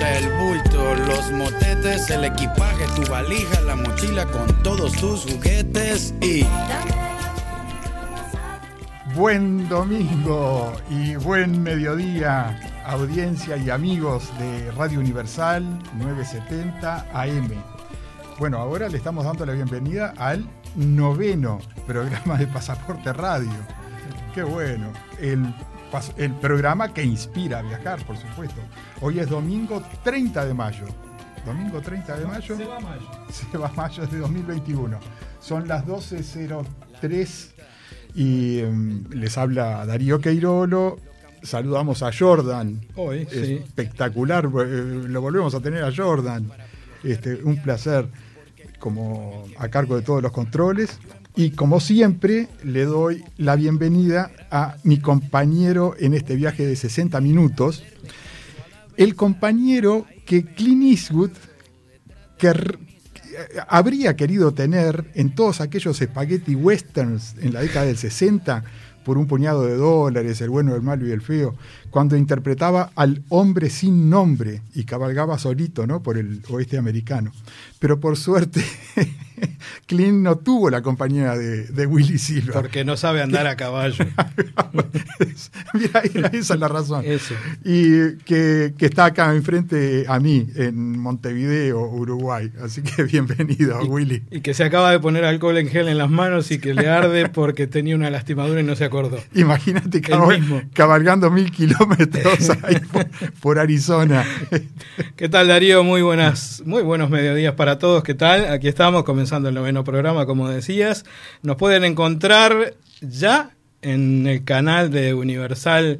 el bulto, los motetes, el equipaje, tu valija, la mochila con todos tus juguetes y... Buen domingo y buen mediodía, audiencia y amigos de Radio Universal 970 AM. Bueno, ahora le estamos dando la bienvenida al noveno programa de Pasaporte Radio. Qué bueno. El, el programa que inspira a viajar, por supuesto. Hoy es domingo 30 de mayo. Domingo 30 de mayo. Se va mayo. Se va mayo de 2021. Son las 12.03 y um, les habla Darío Queirolo. Saludamos a Jordan. Hoy, sí. Espectacular. eh, Lo volvemos a tener a Jordan. Este, un placer como a cargo de todos los controles. Y como siempre, le doy la bienvenida a mi compañero en este viaje de 60 minutos. El compañero que Clint Eastwood habría querido tener en todos aquellos spaghetti westerns en la década del 60 por un puñado de dólares, el bueno, el malo y el feo, cuando interpretaba al hombre sin nombre y cabalgaba solito ¿no? por el oeste americano. Pero por suerte, Clint no tuvo la compañía de, de Willy Silva. Porque no sabe andar a caballo. Mira, esa es la razón. Eso. Y que, que está acá enfrente a mí, en Montevideo, Uruguay. Así que bienvenido, Willy. Y que se acaba de poner alcohol en gel en las manos y que le arde porque tenía una lastimadura y no se acordó. Imagínate cabal- cabalgando mil kilómetros ahí por, por Arizona. ¿Qué tal Darío? Muy buenas, muy buenos mediodías para todos. ¿Qué tal? Aquí estamos comenzando el noveno programa, como decías. Nos pueden encontrar ya en el canal de Universal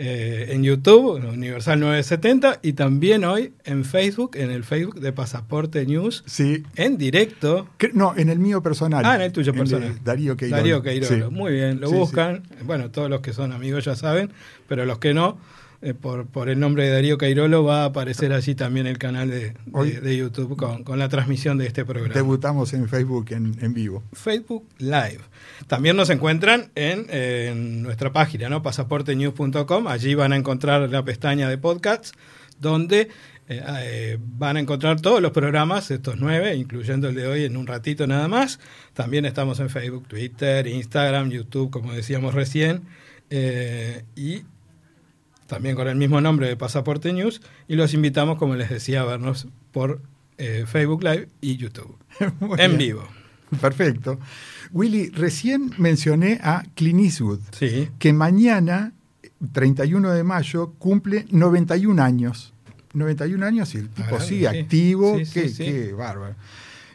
eh, en YouTube, Universal 970, y también hoy en Facebook, en el Facebook de Pasaporte News, Sí. en directo. Que- No, en el mío personal. Ah, en el tuyo personal. Darío Queirolo. Darío Queirolo. Sí. Muy bien, lo Sí, sí. buscan. Bueno, todos los que son amigos ya saben, pero los que no, eh, por, por el nombre de Darío Queirolo va a aparecer allí también el canal de, de- YouTube con, con la transmisión de este programa. Debutamos en Facebook en, en vivo. Facebook Live. También nos encuentran en, en nuestra página, ¿no? pasaportenews.com. Allí van a encontrar la pestaña de podcasts, donde eh, eh, van a encontrar todos los programas, estos nueve, incluyendo el de hoy en un ratito nada más. También estamos en Facebook, Twitter, Instagram, YouTube, como decíamos recién. eh, y también con el mismo nombre de Pasaporte News. Y los invitamos, como les decía, a vernos por eh, Facebook Live y YouTube. Muy en bien. vivo. Perfecto. Willy, recién mencioné a Clint Eastwood, Sí. que mañana, 31 de mayo, cumple 91 años. 91 años y el tipo Ah, sí. activo. Sí, qué, qué bárbaro.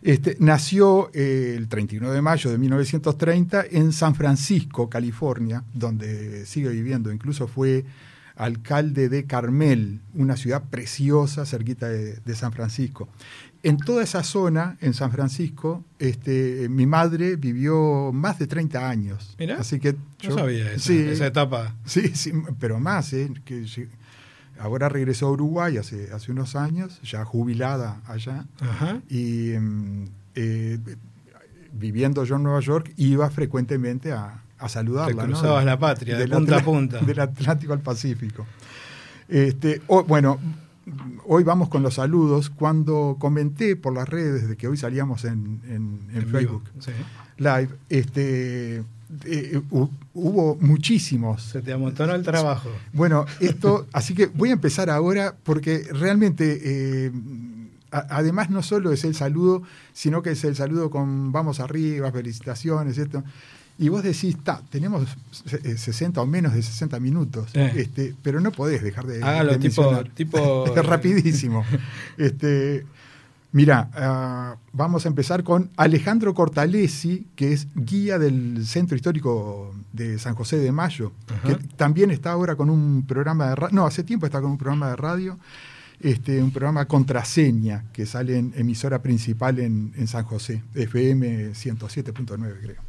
Este, nació eh, el 31 de mayo de 1930 en San Francisco, California, donde sigue viviendo. Incluso fue alcalde de Carmel, una ciudad preciosa cerquita de, de San Francisco. En toda esa zona, en San Francisco, este, mi madre vivió más de 30 años. Mirá, Así que Yo sabía esa, sí, esa etapa. Sí, sí, pero más, ¿eh? que ahora regresó a Uruguay hace, hace unos años, ya jubilada allá, Ajá. y mm, eh, viviendo yo en Nueva York, iba frecuentemente a, a saludarla. Te ¿no? cruzabas la patria, de punta a punta. Del Atlántico al Pacífico. Este, bueno, hoy vamos con los saludos. Cuando comenté por las redes de que hoy salíamos en, en- Facebook sí. Live, este, eh, hu- hubo muchísimos Se te amontonó el trabajo. bueno, esto, así que voy a empezar ahora porque realmente, eh, además no solo es el saludo, sino que es el saludo con vamos arriba, felicitaciones, esto. Y vos decís, ta, tenemos se- eh, 60 o menos de 60 minutos, Eh. este, pero no podés dejar de, Hágalo de tipo- tipo- Es rapidísimo. Este, mira, ah, vamos a empezar con Alejandro Cortalesi, que es guía del Centro Histórico de San José de Mayo, que también está ahora con un programa de radio, no, hace tiempo está con un programa de radio, este, un programa Contraseña, que sale en emisora principal en, en San José, FM 107.9 creo.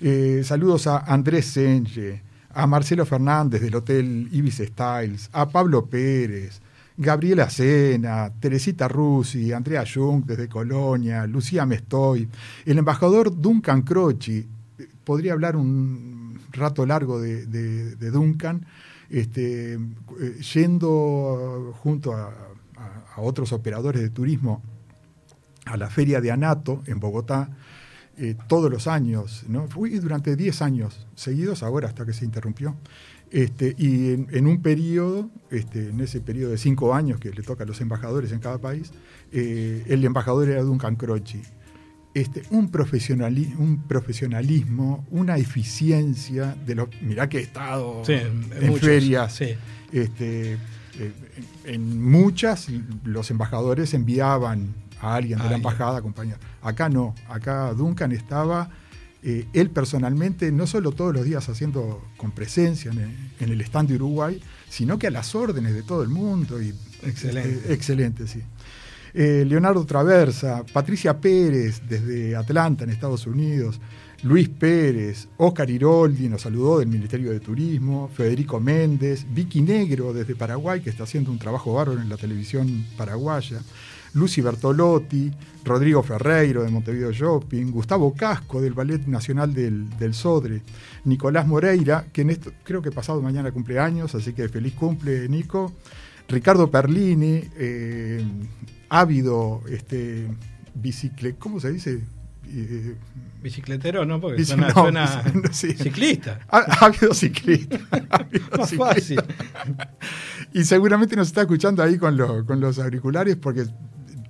Eh, saludos a Andrés Senge, a Marcelo Fernández del Hotel Ibis Styles, a Pablo Pérez, Gabriela Sena, Teresita Rusi, Andrea Jung desde Colonia, Lucía Mestoy, el embajador Duncan Croci. Eh, Podría hablar un rato largo de, Duncan, este, eh, yendo junto a- a otros operadores de turismo a la feria de Anato en Bogotá eh, todos los años, ¿no? Fui durante 10 años seguidos, ahora hasta que se interrumpió. Este, y en, en un periodo, este, en ese periodo de 5 años que le toca a los embajadores en cada país, eh, el embajador era Duncan Croci. Este, un, profesionali- un profesionalismo, una eficiencia de los. Mirá que he estado Sí, en, en muchos, ferias. sí. Este, eh, en muchas los embajadores enviaban a alguien de la embajada a acompañar. Acá no, acá Duncan estaba, eh, él personalmente, no solo todos los días haciendo con presencia en el, en el stand de Uruguay, sino que a las órdenes de todo el mundo. Y, Excelente. este, excelente, sí. Eh, Leonardo Traversa, Patricia Pérez desde Atlanta, en Estados Unidos, Luis Pérez, Oscar Iroldi nos saludó del Ministerio de Turismo, Federico Méndez, Vicky Negro desde Paraguay, que está haciendo un trabajo bárbaro en la televisión paraguaya, Lucy Bertolotti, Rodrigo Ferreiro de Montevideo Shopping, Gustavo Casco del Ballet Nacional del, del Sodre, Nicolás Moreira, que en esto, creo que pasado mañana cumpleaños, así que feliz cumple, Nico. Ricardo Perlini, eh, ávido este, bicicle, ¿cómo se dice? Eh, Bicicletero, ¿no? Porque Bici- suena, no, suena no, sí. ciclista. ha- ávido ciclista. ávido Más ciclista. fácil. Y seguramente nos está escuchando ahí con, los- con los auriculares porque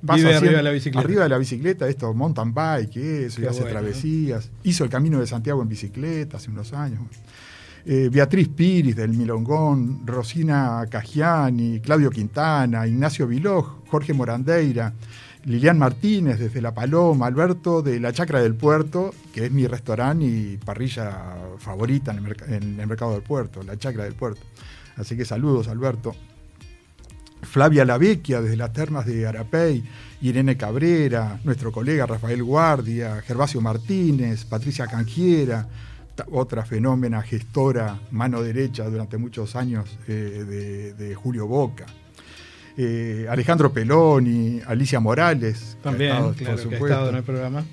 Vive arriba de la bicicleta. Arriba de la bicicleta, esto, mountain bike, eso, y hace bueno, travesías. Hizo el camino de Santiago en bicicleta hace unos años. Eh, Beatriz Piris del Milongón, Rosina Cagiani, Claudio Quintana, Ignacio Viloj, Jorge Morandeira, Lilian Martínez desde La Paloma, Alberto de la Chacra del Puerto, que es mi restaurante y parrilla favorita en el, merc- en el mercado del puerto, La Chacra del Puerto. Así que saludos, Alberto. Flavia Lavecchia desde las termas de Arapey, Irene Cabrera, nuestro colega Rafael Guardia, Gervasio Martínez, Patricia Canjiera, otra fenómena gestora, mano derecha durante muchos años eh, de, de Julio Boca. Eh, Alejandro Peloni, Alicia Morales, que ha También, estado, claro, por que ha supuesto. estado en el programa.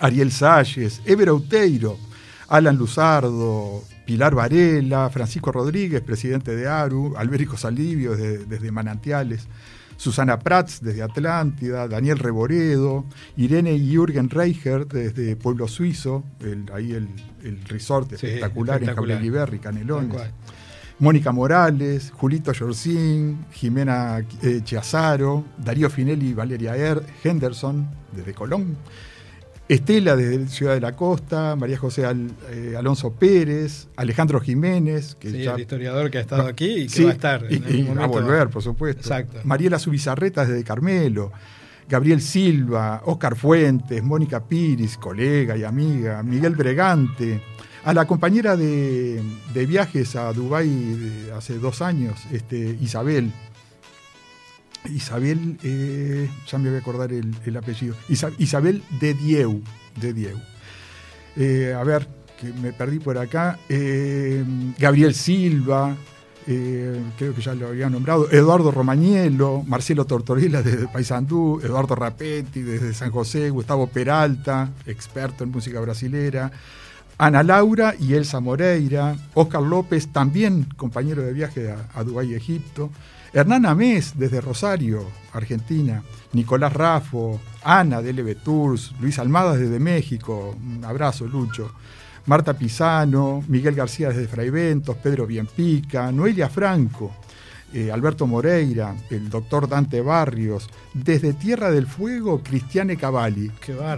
Ariel Salles, Ever Outeiro, Alan Luzardo, Pilar Varela, Francisco Rodríguez, presidente de ARU, Albérico Salivio desde, desde Manantiales, Susana Prats desde Atlántida, Daniel Reboredo, Irene y Jürgen Reicher desde Pueblo Suizo, el- ahí el, el resort Sí, espectacular, espectacular. en Tal Canelones. Mónica Morales, Julito Yorcín, Jimena eh, Chiazaro, Darío Finelli y Valeria Er- Henderson, desde Colón. Estela desde Ciudad de la Costa, María José Al- eh, Alonso Pérez, Alejandro Jiménez, que Sí, ya el historiador que ha estado aquí y que Sí, va a estar. en y va a volver, por supuesto. Exacto. Mariela Subizarreta desde Carmelo, Gabriel Silva, Oscar Fuentes, Mónica Piris, colega y amiga, Miguel Bregante, a la compañera de, de viajes a Dubái de hace dos años, este, Isabel. Isabel, eh, ya me voy a acordar el, el apellido. Isa- Isabel de Dieu. De Dieu. Eh, a ver, que me perdí por acá. Eh, Gabriel Silva, creo que ya lo había nombrado. Eduardo Romañelo, Marcelo Tortorella desde Paysandú, Eduardo Rapetti desde San José, Gustavo Peralta, experto en música brasilera. Ana Laura y Elsa Moreira, Oscar López, también compañero de viaje a, a Dubái, Egipto, Hernán Amés desde Rosario, Argentina, Nicolás Rafo, Ana de LB Tours, Luis Almada desde México, un abrazo Lucho, Marta Pisano, Miguel García desde Fraiventos, Pedro Bienpica, Noelia Franco, eh, Alberto Moreira, el doctor Dante Barrios, desde Tierra del Fuego, Cristiane Cavalli,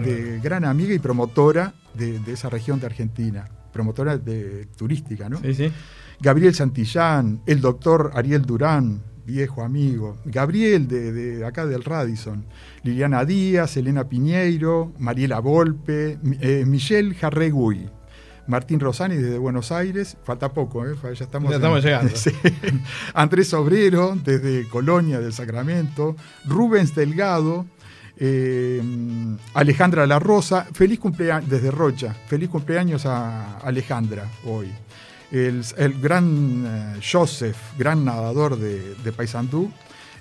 de gran amiga y promotora de, de esa región de Argentina, promotora de, turística, ¿no? Sí, sí. Gabriel Santillán, el doctor Ariel Durán, viejo amigo, Gabriel de, de acá del Radisson, Liliana Díaz, Elena Piñeiro, Mariela Volpe, eh, Michelle Jarregui, Martín Rosani desde Buenos Aires, falta poco, ¿eh? ya estamos, Ya estamos llegando. Sí. Andrés Obrero desde Colonia del Sacramento, Rubens Delgado, eh, Alejandra La Rosa, feliz cumpleaños desde Rocha, feliz cumpleaños a Alejandra hoy. El, el gran eh, Joseph, gran nadador de, de Paysandú,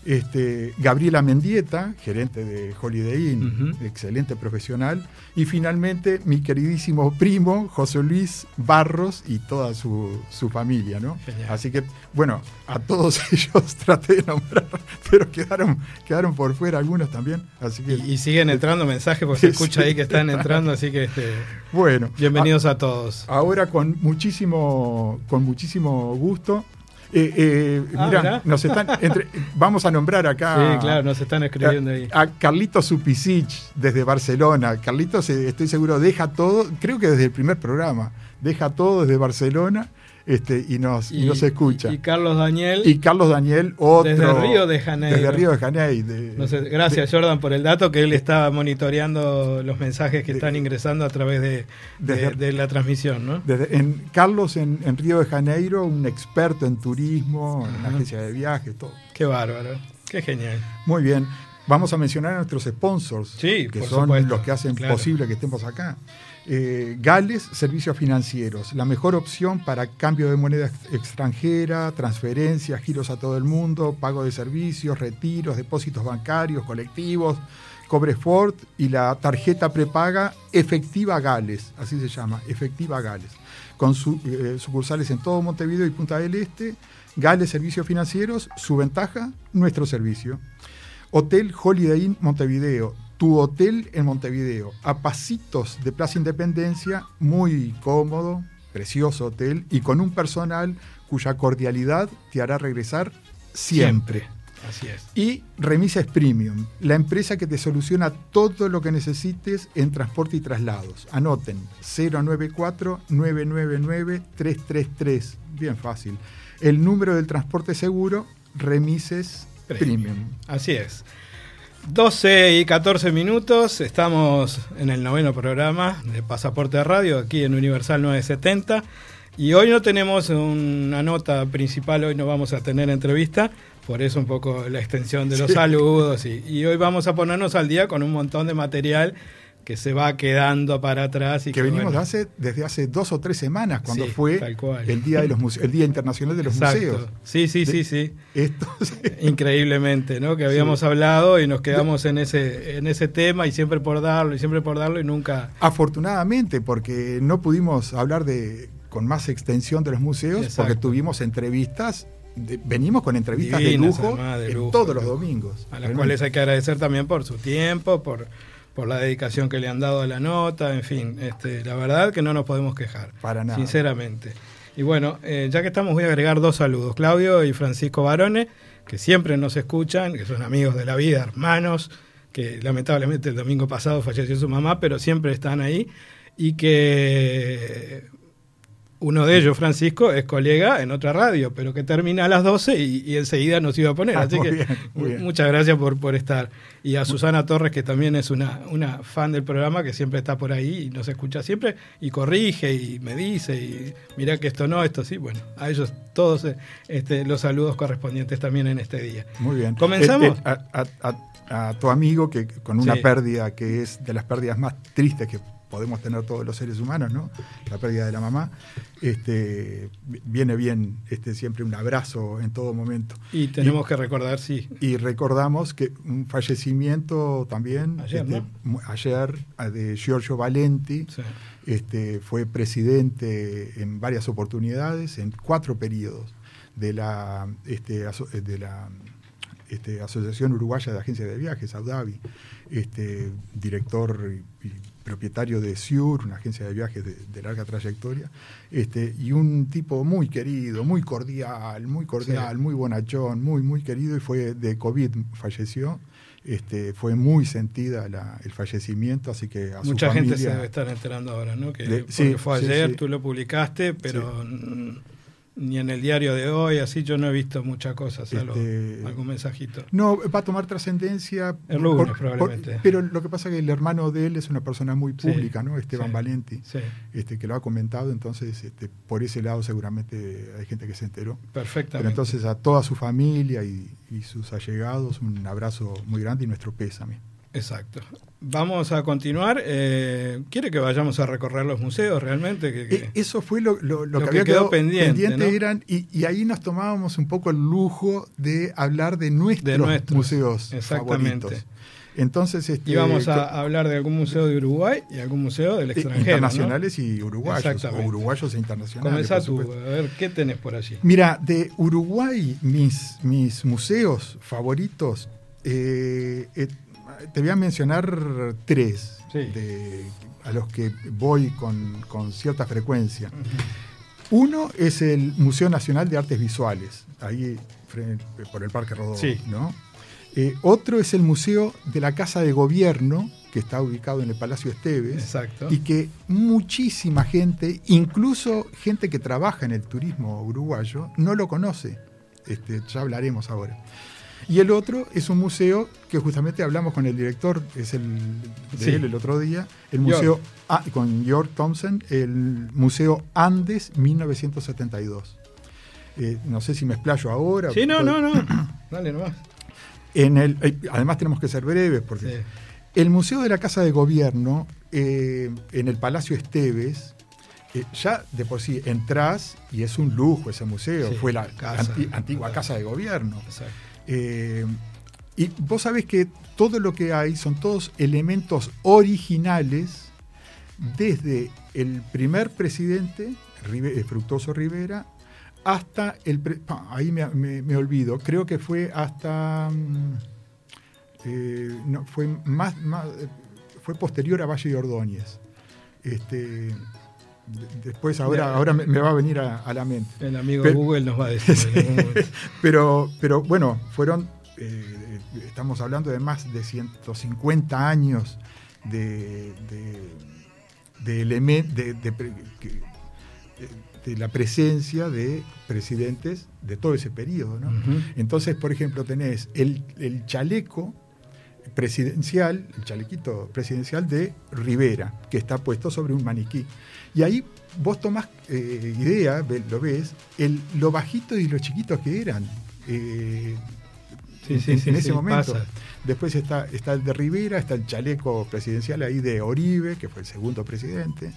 este, Gabriela Mendieta, gerente de Holiday Inn, excelente profesional, y finalmente mi queridísimo primo José Luis Barros y toda su, su familia, ¿no? Genial. Así que, bueno, a todos ellos traté de nombrar, pero quedaron, quedaron por fuera algunos también, así que, Y, y siguen entrando mensajes, porque se Sí. escucha ahí que están entrando, así que este, bueno. bienvenidos a todos. Ahora con muchísimo, con muchísimo gusto. Eh, eh, Ah, mirá, nos están entre- vamos a nombrar acá Sí, claro, nos están escribiendo ahí. a, a Carlitos Supisic desde Barcelona. Carlitos, eh, estoy seguro, deja todo, creo que desde el primer programa, deja todo desde Barcelona este, y, nos, y, nos escucha. Y, Y, y Carlos Daniel, Carlos Daniel, otro. Desde Río de Janeiro. Desde Río de Janeiro. de- no sé, gracias Jordan por el dato, que él está monitoreando los mensajes que De- están ingresando a través de, Desde- la transmisión, ¿no? Desde- en, Carlos en, en Río de Janeiro, un experto en turismo, en agencia de viajes, todo. Qué bárbaro, qué genial. Muy bien. Vamos a mencionar a nuestros sponsors, Sí, que son supuesto, los que hacen claro. posible que estemos acá. Eh, Gales Servicios Financieros, la mejor opción para cambio de moneda ex- extranjera, transferencias, giros a todo el mundo, pago de servicios, retiros, depósitos bancarios, colectivos, cobre Ford y la tarjeta prepaga Efectiva Gales, así se llama, Efectiva Gales, con eh, sucursales en todo Montevideo y Punta del Este. Gales Servicios Financieros, su ventaja, nuestro servicio. Hotel Holiday Inn Montevideo, tu hotel en Montevideo, a pasitos de Plaza Independencia, muy cómodo, precioso hotel y con un personal cuya cordialidad te hará regresar siempre. Así es. Y Remises Premium, la empresa que te soluciona todo lo que necesites en transporte y traslados. Anoten 094-999-333. Bien fácil. El número del transporte seguro, Remises Premium. Así es. 12 y 14 minutos, estamos en el noveno programa de Pasaporte Radio, aquí en Universal 970. Y hoy no tenemos una nota principal, hoy no vamos a tener entrevista, por eso un poco la extensión de los Sí. saludos. Y, y hoy vamos a ponernos al día con un montón de material que se va quedando para atrás. Y que venimos bueno, de hace, desde hace dos o tres semanas, cuando Sí, fue el día de los el Día Internacional de los Exacto. Museos. Sí, sí, De- sí, sí. Esto. Increíblemente, ¿no? Que habíamos hablado y nos quedamos en ese, en ese tema y siempre por darlo y siempre por darlo y nunca. Afortunadamente, porque no pudimos hablar de con más extensión de los museos, Exacto. porque tuvimos entrevistas, venimos con entrevistas Divinas, de lujo además, de en lujo, todos los domingos. A las Realmente. cuales hay que agradecer también por su tiempo, por, por la dedicación que le han dado a la nota, en fin, este, la verdad que no nos podemos quejar. Para nada. Sinceramente. Y bueno, eh, ya que estamos, voy a agregar dos saludos. Claudio y Francisco Barone, que siempre nos escuchan, que son amigos de la vida, hermanos, que lamentablemente el domingo pasado falleció su mamá, pero siempre están ahí. Y que uno de ellos, Francisco, es colega en otra radio, pero que termina a las 12 y, y enseguida nos iba a poner. Ah, Así que bien, muy bien. muchas gracias por, por estar. Y a Susana Torres, que también es una, una fan del programa, que siempre está por ahí y nos escucha siempre y corrige y me dice, y mira que esto no, esto sí. Bueno, a ellos todos eh, este, los saludos correspondientes también en este día. Muy bien. ¿Comenzamos? Eh, eh, a, a- a- a tu amigo que con una Sí. pérdida que es de las pérdidas más tristes que podemos tener todos los seres humanos, ¿no? La pérdida de la mamá. Este, viene bien este, siempre un abrazo en todo momento. Y tenemos que recordar, sí, Y recordamos que un fallecimiento también Ayer, este, ¿no? ayer, ah, de Giorgio Valenti, sí. este, fue presidente en varias oportunidades, en cuatro periodos de la, este, eh, de la este, Asociación Uruguaya de Agencias de Viajes, Audavi, este, director y, y propietario de SIUR, una agencia de viajes de, de larga trayectoria, este, y un tipo muy querido, muy cordial, muy cordial, Sí. muy bonachón, muy, muy querido, y fue de COVID, falleció. Este, fue muy sentida la- el fallecimiento, así que a su Mucha gente se debe estar enterando ahora, ¿no? Que, sí, fue ayer, sí. tú lo publicaste, pero ni en el diario de hoy, así yo no he visto muchas cosas, Este- algún mensajito. No, va a tomar trascendencia. El lunes, probablemente. pero lo que pasa es que el hermano de él es una persona muy Sí, pública, ¿no? Esteban sí. Valenti, Sí, este, que lo ha comentado, entonces este, por ese lado seguramente hay gente que se enteró. perfectamente. Pero entonces a toda su familia y, y sus allegados un abrazo muy grande y nuestro pésame. Exacto. Vamos a continuar. Eh, ¿Quiere que vayamos a recorrer los museos realmente? Que, que- E- Eso fue lo, lo- lo Lo que que había quedado pendiente, ¿no? eran, y, y ahí nos tomábamos un poco el lujo de hablar de nuestros, nuestros, museos exactamente. favoritos. Entonces, este, y vamos a hablar de algún museo de Uruguay y algún museo del eh, extranjero. internacionales y uruguayos, o uruguayos e internacionales. Comenzá tú, a ver, ¿qué tenés por allí? Mira, de Uruguay, mis, mis museos favoritos, eh, eh, te voy a mencionar tres Sí. de- a los que voy con, con cierta frecuencia. Uno es el Museo Nacional de Artes Visuales, ahí por el Parque Rodó. Sí. ¿no? Eh, otro es el Museo de la Casa de Gobierno, que está ubicado en el Palacio Esteves Exacto. y que muchísima gente, incluso gente que trabaja en el turismo uruguayo, no lo conoce. Este, ya hablaremos ahora. Y el otro es un museo que justamente hablamos con el director, es el de Sí. él el otro día, el museo ah, con George Thompson, el Museo Andes 1972. Eh, no sé si me explayo ahora. Sí, no, no, no. Dale nomás. En el, eh, además tenemos que ser breves porque Sí. el Museo de la Casa de Gobierno, eh, en el Palacio Esteves, eh, ya de por sí entrás y es un lujo ese museo. Sí, Fue la casa. anti- antigua Casa de Gobierno. Exacto. Eh, y vos sabés que todo lo que hay son todos elementos originales desde el primer presidente, eh, Fructuoso Rivera, hasta el... ahí me, me- olvido, creo que fue hasta... mm, eh, no, fue más, fue posterior a Valle de Ordóñez. Este, después ahora, ahora me, va a venir a, a la mente. El amigo Pero- Google nos va a decir. Pero, pero bueno, fueron, eh, estamos hablando de más de 150 años de, de, la presencia de presidentes de todo ese periodo. ¿no? Entonces, por ejemplo, tenés el, el chaleco presidencial, el chalequito presidencial de Rivera, que está puesto sobre un maniquí. Y ahí vos tomás eh, idea, lo ves, el, lo bajito y lo chiquitos que eran. eh, Sí, en, sí, en sí, ese momento. pasa. Después está, está el de Rivera, está el chaleco presidencial ahí de Oribe, que fue el segundo presidente.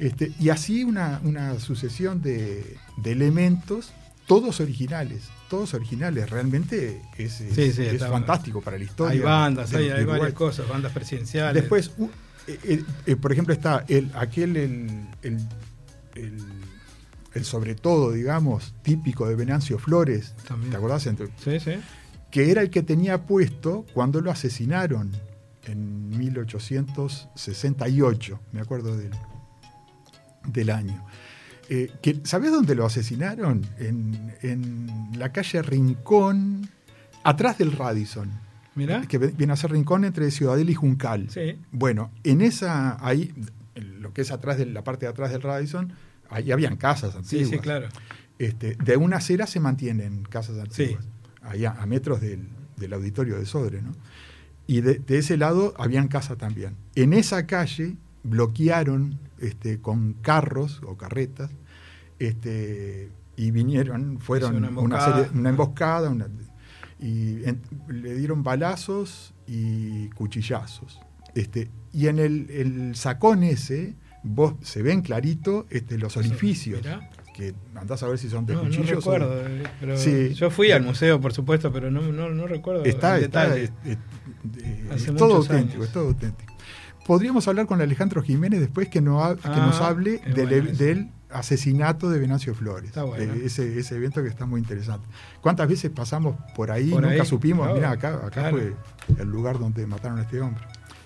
Este, y así una, una sucesión de, de elementos, todos originales, todos originales. Realmente es, es- fantástico para la historia. Hay bandas, hay, hay varias cosas, bandas presidenciales. Después, u- eh, eh, eh, por ejemplo, está el, aquel, el, el, el- el sobre todo, digamos, típico de Venancio Flores, También. ¿te acordás? Sí, sí. que era el que tenía puesto cuando lo asesinaron en 1868, me acuerdo del, del año. Eh, que, ¿Sabés dónde lo asesinaron? En, en la calle Rincón, atrás del Radisson, Mirá. que viene a ser Rincón entre Ciudadela y Juncal. Sí. Bueno, en esa, ahí, lo que es atrás de la parte de atrás del Radisson, ahí habían casas Sí, antiguas. sí, claro. Este, de una acera se mantienen casas Sí. antiguas, ahí a, a metros del, del auditorio de Sodre, ¿no? Y de, de ese lado habían casas también. En esa calle bloquearon este, con carros o carretas este, y vinieron, fueron una una, serie- una emboscada una- y en- le dieron balazos y cuchillazos. Este, y en el, el sacón ese, vos se ven clarito este, los orificios Mirá. que andás a ver si son de No, no cuchillos. o- recuerdo. eh, pero Sí. Yo fui al museo, por supuesto, pero no, no, no recuerdo Está, el está, detalle. es, es- eh, es todo auténtico, años. es todo auténtico. Podríamos hablar con Alejandro Jiménez después que, no ha- que Ah, nos hable es del, bueno del asesinato de Venancio Flores. Bueno. Eh, ese, ese evento que está muy interesante. ¿Cuántas veces pasamos por ahí? Por Nunca ahí, supimos. Mirá, acá, acá claro. fue el lugar donde mataron a este hombre,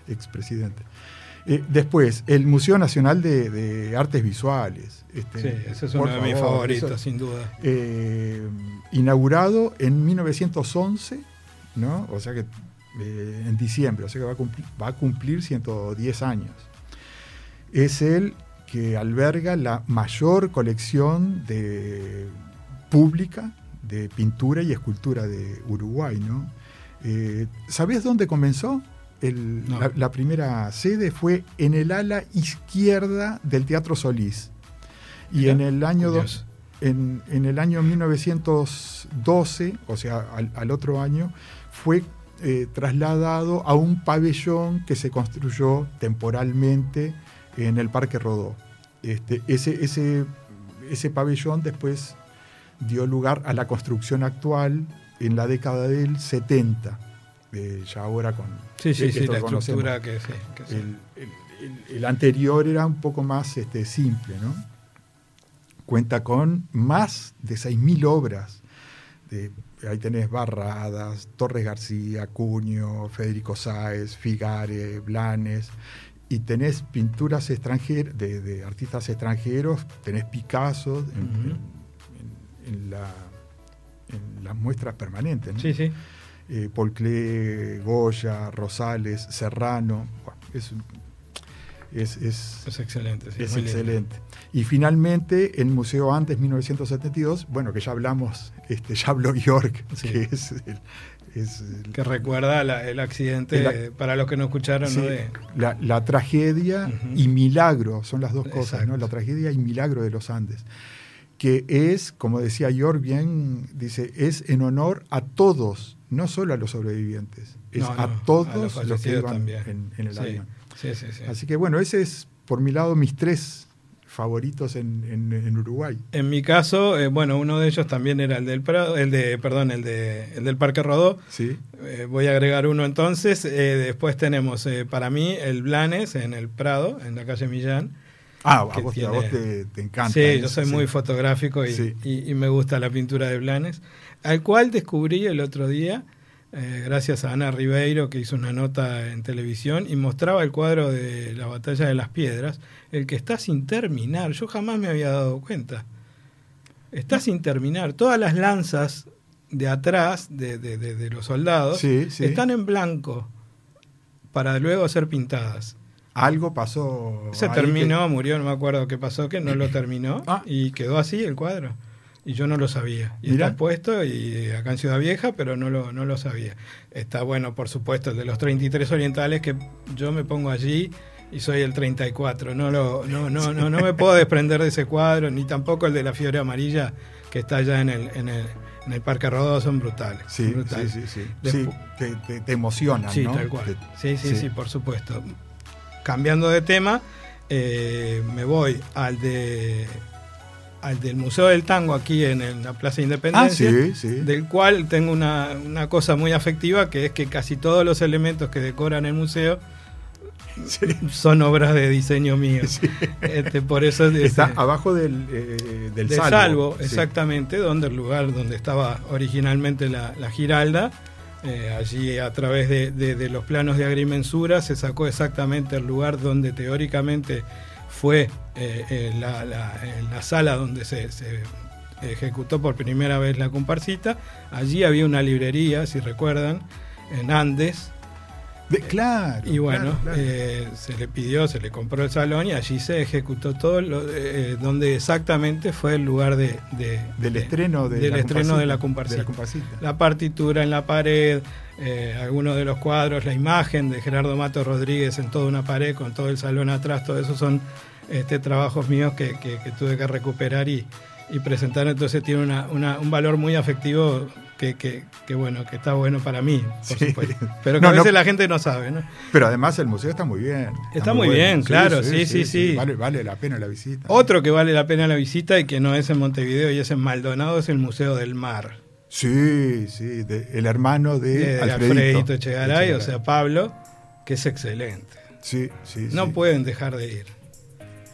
expresidente. Eh, después, el Museo Nacional de, de Artes Visuales. Este, Sí, ese es uno de mis favor, favoritos, eso- sin duda. eh, inaugurado en 1911, ¿no? O sea que eh, en diciembre, o sea que va a, cumplir, va a cumplir 110 años. Es el que alberga la mayor colección de, pública de pintura y escultura de Uruguay. ¿no? Eh, ¿Sabés dónde comenzó? la, primera sede fue en el ala izquierda del Teatro Solís. Y en el año en, el año 1912, o sea, al, otro año, fue eh, trasladado a un pabellón que se construyó temporalmente en el Parque Rodó. Este, ese, ese, ese pabellón después dio lugar a la construcción actual en la década del 70 ya ahora con... Sí, sí, sí, la estructura que, El, anterior era un poco más este, simple, ¿no? Cuenta con más de 6.000 obras. De, ahí tenés Barradas, Torres García, Cuño, Federico Sáez, Figare, Blanes, y tenés pinturas extranjeras, de, artistas extranjeros, tenés Picasso en, las muestras permanentes. ¿no? Sí, sí eh, Paul Klee, Goya, Rosales, Serrano. es, es, excelente. es excelente. Y finalmente, el Museo Antes, 1972, bueno, que ya hablamos, este, ya habló York, que es que recuerda el accidente, para los que no escucharon, la, tragedia y milagro, son las dos cosas, ¿no? la tragedia y milagro de los Andes, que es, como decía York bien, dice, es en honor a todos no solo a los sobrevivientes, es a todos los, que iban en, el avión. Así que bueno, ese es por mi lado mis tres favoritos en, Uruguay. En mi caso, eh, bueno, uno de ellos también era el del Prado, el de, perdón, el de el del Parque Rodó. Sí. Eh, voy a agregar uno entonces. Eh, después tenemos para mí el Blanes en el Prado, en la calle Millán. Ah, a vos, te, encanta. Sí, yo soy muy fotográfico y, y, me gusta la pintura de Blanes al cual descubrí el otro día, eh, gracias a Ana Ribeiro, que hizo una nota en televisión y mostraba el cuadro de la batalla de las piedras, el que está sin terminar. Yo jamás me había dado cuenta. Está sin terminar. Todas las lanzas de atrás de, los soldados están en blanco para luego ser pintadas. Algo pasó. Se terminó, murió, no me acuerdo qué pasó, que no lo terminó ah. y quedó así el cuadro y yo no lo sabía. Y está puesto y acá en Ciudad Vieja, pero no lo, no lo sabía. Está bueno, por supuesto, el de los 33 orientales, que yo me pongo allí y soy el 34. No, lo, no, no, no, no me puedo desprender de ese cuadro, ni tampoco el de la fiebre amarilla que está allá en el, en el, en el Parque Rodó, son brutales. Sí, sí, sí. sí. te, te, emocionan, sí, Tal cual. Sí, sí, sí, por supuesto. Cambiando de tema, eh, me voy al de al del Museo del Tango aquí en, la Plaza Independencia, ah, del cual tengo una, cosa muy afectiva, que es que casi todos los elementos que decoran el museo son obras de diseño mío. Este, por eso está este, abajo del, eh, del, salvo, exactamente, donde el lugar donde estaba originalmente la, Giralda. Eh, allí a través de, de, los planos de agrimensura se sacó exactamente el lugar donde teóricamente fue eh, en, la, sala donde se, ejecutó por primera vez la comparsita. Allí había una librería, si recuerdan, en Andes. Claro. Y bueno, eh, se le pidió, se le compró el salón y allí se ejecutó todo, eh, donde exactamente fue el lugar de, del estreno, de, del la estreno de, la comparsita. la partitura en la pared, algunos de los cuadros, la imagen de Gerardo Mato Rodríguez en toda una pared con todo el salón atrás, todo eso son este, trabajos míos que, tuve que recuperar y, presentar. Entonces tiene un valor muy afectivo que, bueno, que está bueno para mí, por supuesto. Pero que a veces la gente no sabe, ¿no? Pero además el museo está muy bien. Está, muy, bien, claro, sí, sí, sí. Vale, la pena la visita. Otro que vale la pena la visita y que no es en Montevideo y es en Maldonado es el Museo del Mar. Sí, sí, el hermano de, Alfredito, Echegaray, o sea, Pablo, que es excelente. Sí, sí. No pueden dejar de ir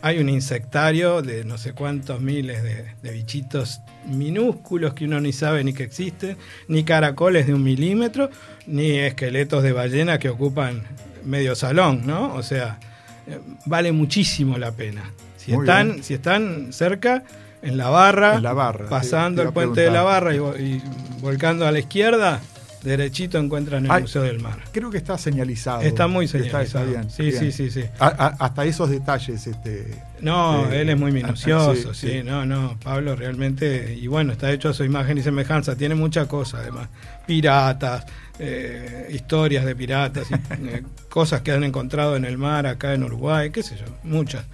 hay un insectario de no sé cuántos miles de, bichitos minúsculos que uno ni sabe ni que existen, ni caracoles de un milímetro, ni esqueletos de ballena que ocupan medio salón, ¿no? O sea, eh, vale muchísimo la pena. Si están, si están cerca, en la barra, la barra pasando el puente de la barra y, volcando a la izquierda, derechito encuentran el Ay, Museo del Mar. Creo que está señalizado. Está muy señalizado. está bien, sí, bien. sí, sí, sí. A- a- hasta esos detalles. Este, No, Eh, él es muy ah, minucioso, sí, sí, sí. no, no, Pablo realmente, y bueno, está hecho a su imagen y semejanza, tiene muchas cosas además, piratas, eh, historias de piratas, y, eh, cosas que han encontrado en el mar acá en Uruguay, qué sé yo, muchas.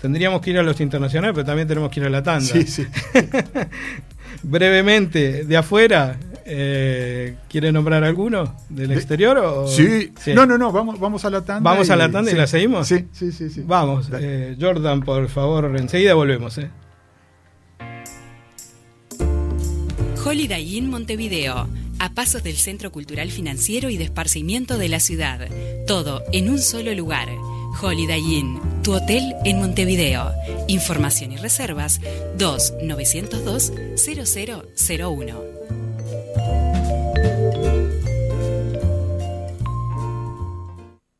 Tendríamos que ir a los internacionales, pero también tenemos que ir a la tanda. sí, sí. Brevemente, de afuera, eh, ¿quiere nombrar alguno? ¿Del De- exterior o...? Sí. No, no, no, vamos, vamos a la tanda. ¿Vamos a la tanda y la seguimos? Sí, sí, sí. sí. Vamos, eh, Jordan, por favor, enseguida volvemos. ¿eh? Holiday Inn Montevideo, a pasos del Centro Cultural Financiero y de Esparcimiento de la ciudad. Todo en un solo lugar. Holiday Inn, tu hotel en Montevideo. Información y reservas 2-902-0001.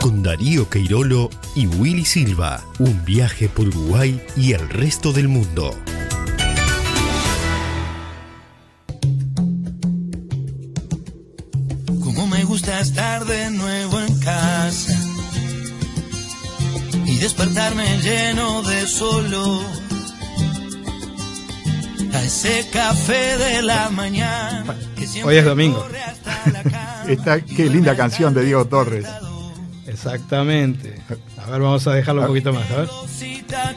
Con Darío Queirolo y Willy Silva. Un viaje por Uruguay y el resto del mundo. Como me gusta estar de nuevo en casa y despertarme lleno de solo a ese café de la mañana. que siempre Hoy es domingo. Esta, qué linda canción de Diego Torres. Exactamente. A ver, vamos a dejarlo un poquito más. A ver.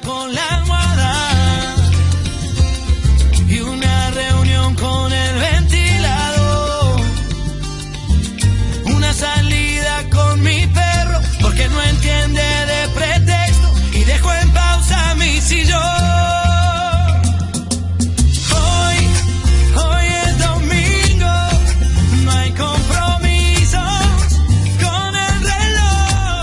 Con la almohada y una reunión con el ventilador. Una salida con mi perro porque no entiende de pretexto y dejo en pausa mi sillón.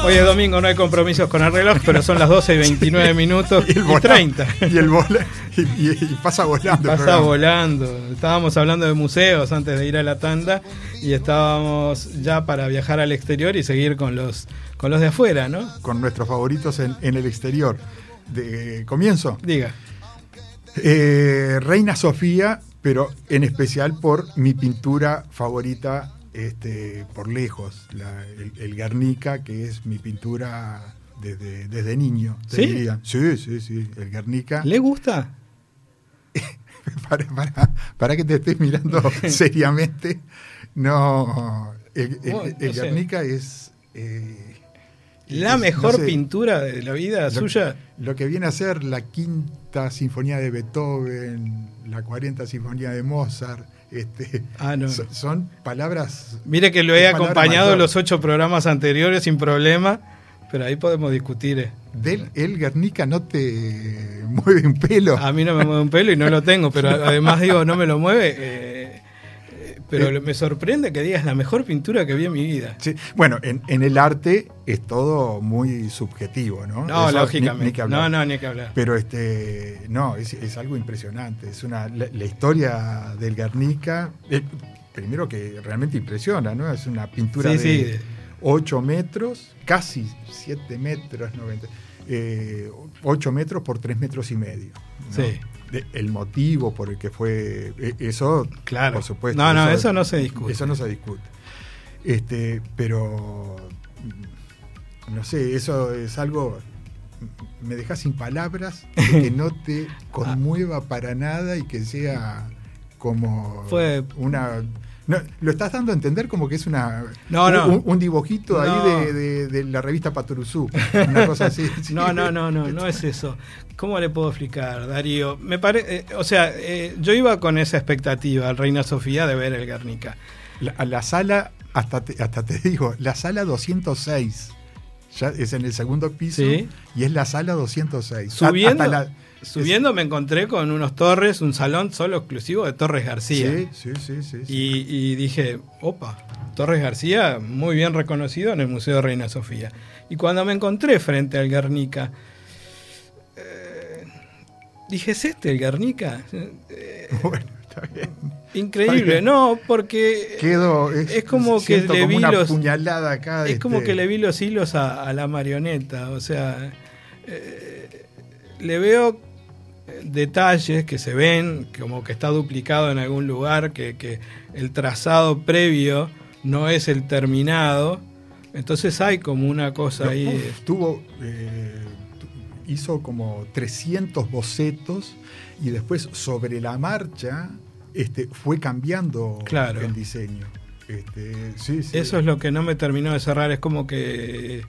Hoy es domingo, no hay compromisos con el reloj, pero son las 12 y 29 minutos y, vola- 30. Y el bola, y, y- y pasa volando. el Pasa volando. Estábamos hablando de museos antes de ir a la tanda y estábamos ya para viajar al exterior y seguir con los, con los de afuera, ¿no? Con nuestros favoritos en, en el exterior. De, comienzo. Diga. Eh, Reina Sofía, pero en especial por mi pintura favorita este, por lejos, la- el, el Guernica, que es mi pintura desde, desde niño. ¿Sí? diría. Sí, sí, sí, el Guernica. ¿Le gusta? para, para, para que te estés mirando seriamente. No, el, el- el. Guernica es... eh, La es, mejor no sé, pintura de la vida lo- suya. Lo que viene a ser la quinta sinfonía de Beethoven, la cuarenta sinfonía de Mozart, este, Ah, no. son palabras. Mire que lo he acompañado mayor. los ocho programas anteriores sin problema, pero ahí podemos discutir. eh. Del el Guernica no te mueve un pelo. A mí no me mueve un pelo y no lo tengo, pero además digo, no me lo mueve. eh, pero Eh. me sorprende que digas la mejor pintura que vi en mi vida. Sí, Bueno, en, en el arte es todo muy subjetivo, ¿no? No, Eso lógicamente. ni- ni que hablar. no, no, ni que hablar. Pero este, no, es, es algo impresionante. Es una la, la historia del Guernica, eh, primero que realmente impresiona, ¿no? Es una pintura Sí, de sí. 8 metros, casi 7 metros, 90, eh, 8 metros por 3 metros y medio. ¿no? Sí. De- el motivo por el que fue, eh, eso, Claro. por supuesto. No, no, eso no se discute. Eso no se discute. Este, pero no sé, eso es algo me deja sin palabras que no te conmueva para nada y que sea como Fue- una No, lo estás dando a entender como que es una No, un, no. un- un dibujito ahí de, de- de la revista Paturuzú. Una cosa así. sí. No, no, no, no, no es eso. ¿Cómo le puedo explicar, Darío? Me parece, o sea, eh, yo iba con esa expectativa al Reina Sofía de ver el Guernica. La, la sala, hasta te, hasta te digo, la sala 206. Ya es en el segundo piso Sí. y es la sala 206. Subiendo, Hasta la- subiendo me encontré con unos torres, un salón solo exclusivo de Torres García. Sí, sí, sí, sí. Y, y dije, opa, Torres García, muy bien reconocido en el Museo de Reina Sofía. Y cuando me encontré frente al Guernica, eh, dije, ¿es este el Guernica? Eh, Bueno, está bien. increíble, no, porque Quedo, es como que le vi los- puñalada acá. es como este, que le vi los hilos a, a la marioneta, o sea, eh, le veo detalles que se ven, como que está duplicado en algún lugar, que, que el trazado previo no es el terminado, entonces hay como una cosa no, ahí. uf, tuvo, eh, hizo como 300 bocetos y después sobre la marcha este, fue cambiando Claro. el diseño. Este, sí, sí. Eso es lo que no me terminó de cerrar, es como que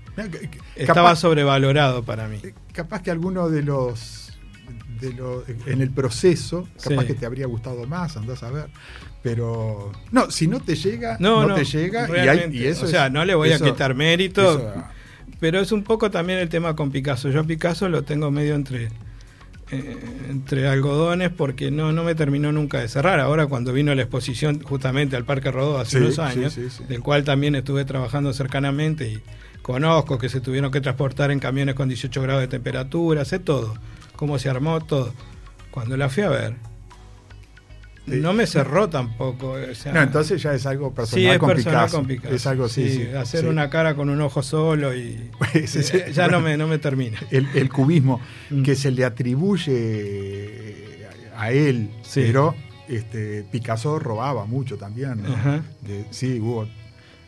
estaba capaz- sobrevalorado para mí. Eh, capaz que alguno de los, de los en el proceso, capaz Sí. que te habría gustado más, andás a ver. Pero no, si no te llega, No, no, no, te llega y, hay- realmente. y eso o sea, es- no le voy eso- a quitar mérito, eso- pero es un poco también el tema con Picasso. Yo a Picasso lo tengo medio entre eh, entre algodones porque no, no me terminó nunca de cerrar. Ahora cuando vino la exposición justamente al Parque Rodó hace Sí, unos años, sí, sí. del cual también estuve trabajando cercanamente y conozco que se tuvieron que transportar en camiones con 18 grados de temperatura, sé todo, cómo se armó todo. Cuando la fui a ver, Sí. no me cerró tampoco. o sea, no, entonces ya es algo personal, Sí, es con, personal Picasso. con Picasso. Es algo sí, sí, hacer una cara con un ojo solo y ya no me, no me termina. el, el cubismo Mm. que se le atribuye a él, pero este, Picasso robaba mucho también. ¿no? De- sí, hubo,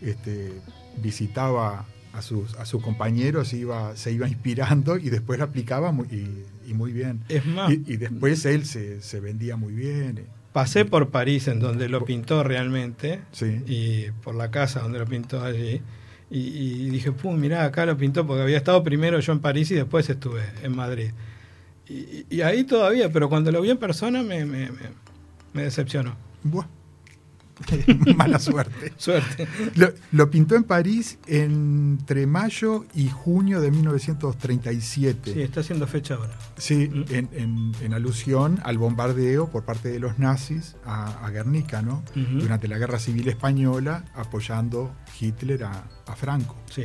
este, visitaba a sus, a sus compañeros, iba, se iba inspirando y después lo aplicaba y, y muy bien. Es más, Y, y después él se, se vendía muy bien. eh. pasé por París en donde lo pintó realmente Sí. y por la casa donde lo pintó allí. Y, y dije, pum, mirá, acá lo pintó porque había estado primero yo en París y después estuve en Madrid. Y, y ahí todavía, pero cuando lo vi en persona me, me, me- me decepcionó. Buah. Mala suerte. Suerte. Lo, lo pintó en París entre mayo y junio de 1937. Sí, está haciendo fecha ahora. Sí, Mm. en, en- en alusión al bombardeo por parte de los nazis a, a Guernica, ¿no? Durante la Guerra Civil Española, apoyando Hitler a, a Franco. Sí.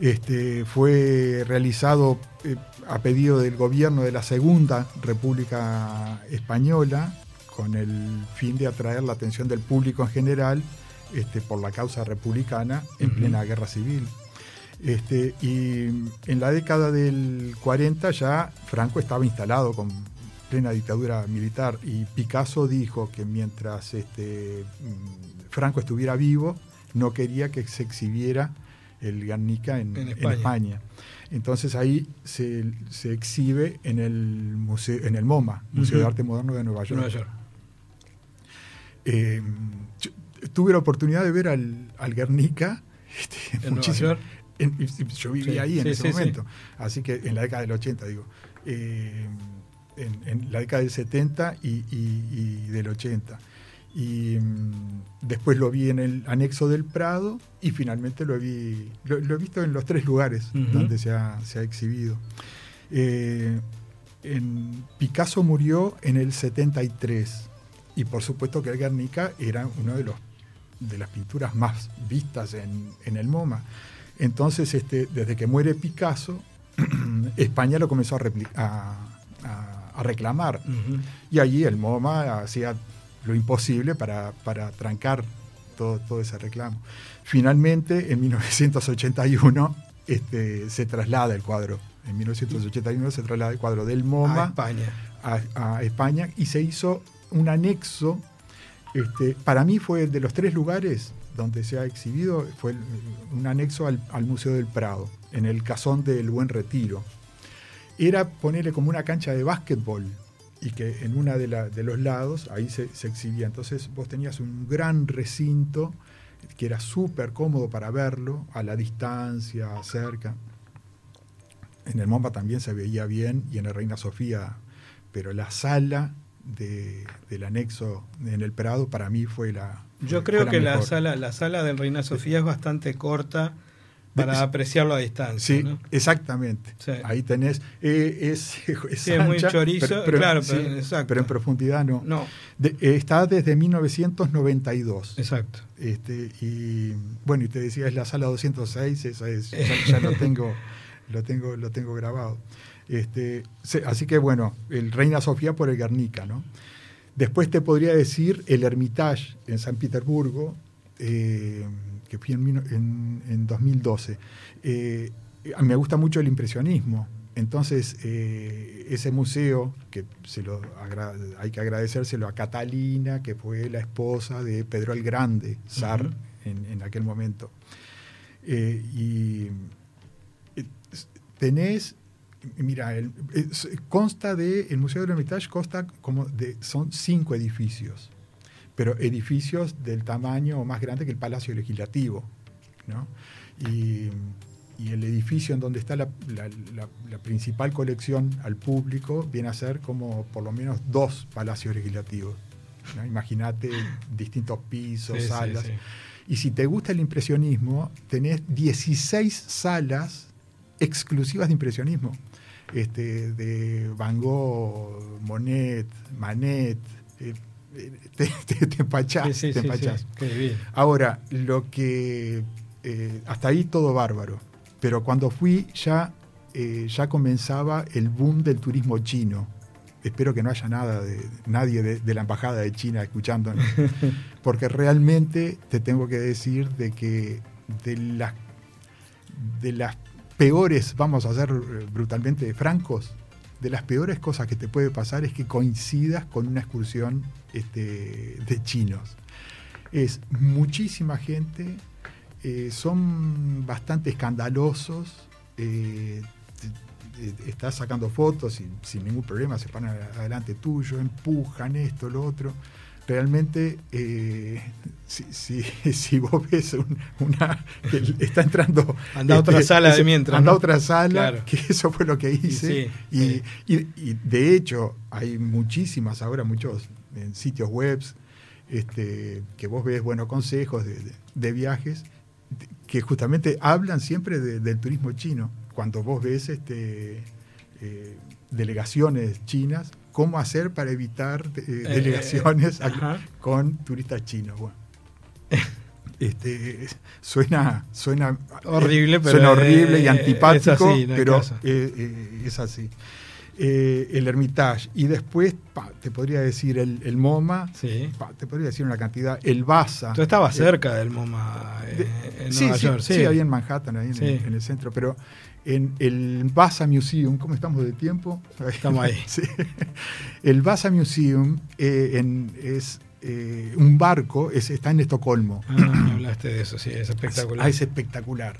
Este, fue realizado eh, a pedido del gobierno de la Segunda República Española, con el fin de atraer la atención del público en general este, por la causa republicana en plena guerra civil. Este, y en la década del 40 ya Franco estaba instalado con plena dictadura militar y Picasso dijo que mientras este, mm, Franco estuviera vivo no quería que se exhibiera el Guernica en, En en España. España. Entonces ahí se, se exhibe en el museo, en el MoMA, Museo de Arte Moderno de Nueva York. Nueva York. Eh, yo tuve la oportunidad de ver al, al Guernica este, ¿En Nueva muchísimo. En- yo vivía Sí, ahí en sí, ese sí, momento, así que en la década del 80, digo. Eh, en, en la década del 70 y, y- y del 80. Y mm, después lo vi en el anexo del Prado y finalmente lo vi lo, lo he visto en los tres lugares donde se ha, se ha exhibido. Eh, en- Picasso murió en el 73 y por supuesto que el Guernica era uno de los de las pinturas más vistas en, en el MoMA. Entonces, este, desde que muere Picasso, España lo comenzó a, a- a- a reclamar. Ujú. Y allí el MoMA hacía lo imposible para, para trancar todo, todo ese reclamo. Finalmente, en 1981, este, se traslada el cuadro. En 1981 se traslada el cuadro del A MoMA España. a, a España y se hizo un anexo. Este, para mí fue de los tres lugares donde se ha exhibido, fue un anexo al, Museo del Prado, en el Casón del Buen Retiro. Era ponerle como una cancha de básquetbol y que en una de, la- de los lados ahí se, se exhibía. Entonces vos tenías un gran recinto que era súper cómodo para verlo, a la distancia, cerca. En el MoMA también se veía bien y en el Reina Sofía, pero la sala de- del anexo en el Prado para mí fue la... Yo fue creo que la sala, la sala del Reina Sofía es bastante corta para apreciarlo a distancia. Sí, ¿no? exactamente. Sí. Ahí tenés. eh, es, es, Sí, es muy chorizo, claro, pero- exacto. pero en profundidad no. No, De- eh, está desde 1992. exacto. Este, y bueno, y te decía, es la sala 206, esa es, ya, ya lo tengo, lo tengo, lo tengo grabado. Este, se- así que bueno, el Reina Sofía por el Guernica, ¿no? Después te podría decir el Hermitage en San Petersburgo, eh, que fui en, en- en 2012. Eh, me gusta mucho el impresionismo. Entonces, eh, ese museo, que se lo agra- hay que agradecérselo a Catalina, que fue la esposa de Pedro el Grande, zar, en, en aquel momento. Y tenés, mira, el- es- consta de, el Museo del Hermitage consta como de, son cinco edificios, pero edificios del tamaño más grande que el Palacio Legislativo, ¿no? Y, y el edificio en donde está la, la- la- la principal colección al público viene a ser como por lo menos dos palacios legislativos. ¿no? Imagínate distintos pisos, Sí, sí, salas. sí. Y si te gusta el impresionismo, tenés 16 salas exclusivas de impresionismo. Este, de Van Gogh, Monet, Manet. eh, te, te, te empachás, Sí, sí, te empachás. sí. Ahora, lo que. eh, hasta ahí todo bárbaro. Pero cuando fui ya, eh, ya comenzaba el boom del turismo chino. Espero que no haya nada de nadie de, de la embajada de China escuchándonos. Porque realmente te tengo que decir de que de las de las peores, vamos a ser eh, brutalmente francos, de las peores cosas que te puede pasar es que coincidas con una excursión este, de chinos. Es muchísima gente, eh, son bastante escandalosos, eh, estás sacando fotos y sin ningún problema se paran adelante tuyo, empujan esto, lo otro. Realmente, eh, si, si- si vos ves un- una que está entrando. Anda a otra sala de mientras, Anda ¿no? otra sala, Claro. que eso fue lo que hice. sí, y, sí. y- y de hecho, hay muchísimas ahora, muchos en sitios web este, que vos ves buenos consejos de, de- de viajes que justamente hablan siempre de- del turismo chino. Cuando vos ves este, eh, delegaciones chinas, cómo hacer para evitar eh, delegaciones eh, ajá. con turistas chinos. Bueno. Este, suena, suena Horrible, pero, suena horrible y eh, antipático, así, no pero eh, eh, es así. Eh, el Hermitage y después pa, te podría decir el, el MoMA, Sí. pa, te podría decir una cantidad, el Baza. Tú estabas Eh, cerca del MoMA eh, de- en sí, Nueva sí, York. sí, ahí en Manhattan, ahí en, el, en el centro, pero en el Baza Museum, ¿cómo estamos de tiempo? Estamos ahí. Sí. El Baza Museum eh, en- es eh, un barco, es- está en Estocolmo. Ah, hablaste de eso, sí, es espectacular. Ah, es espectacular.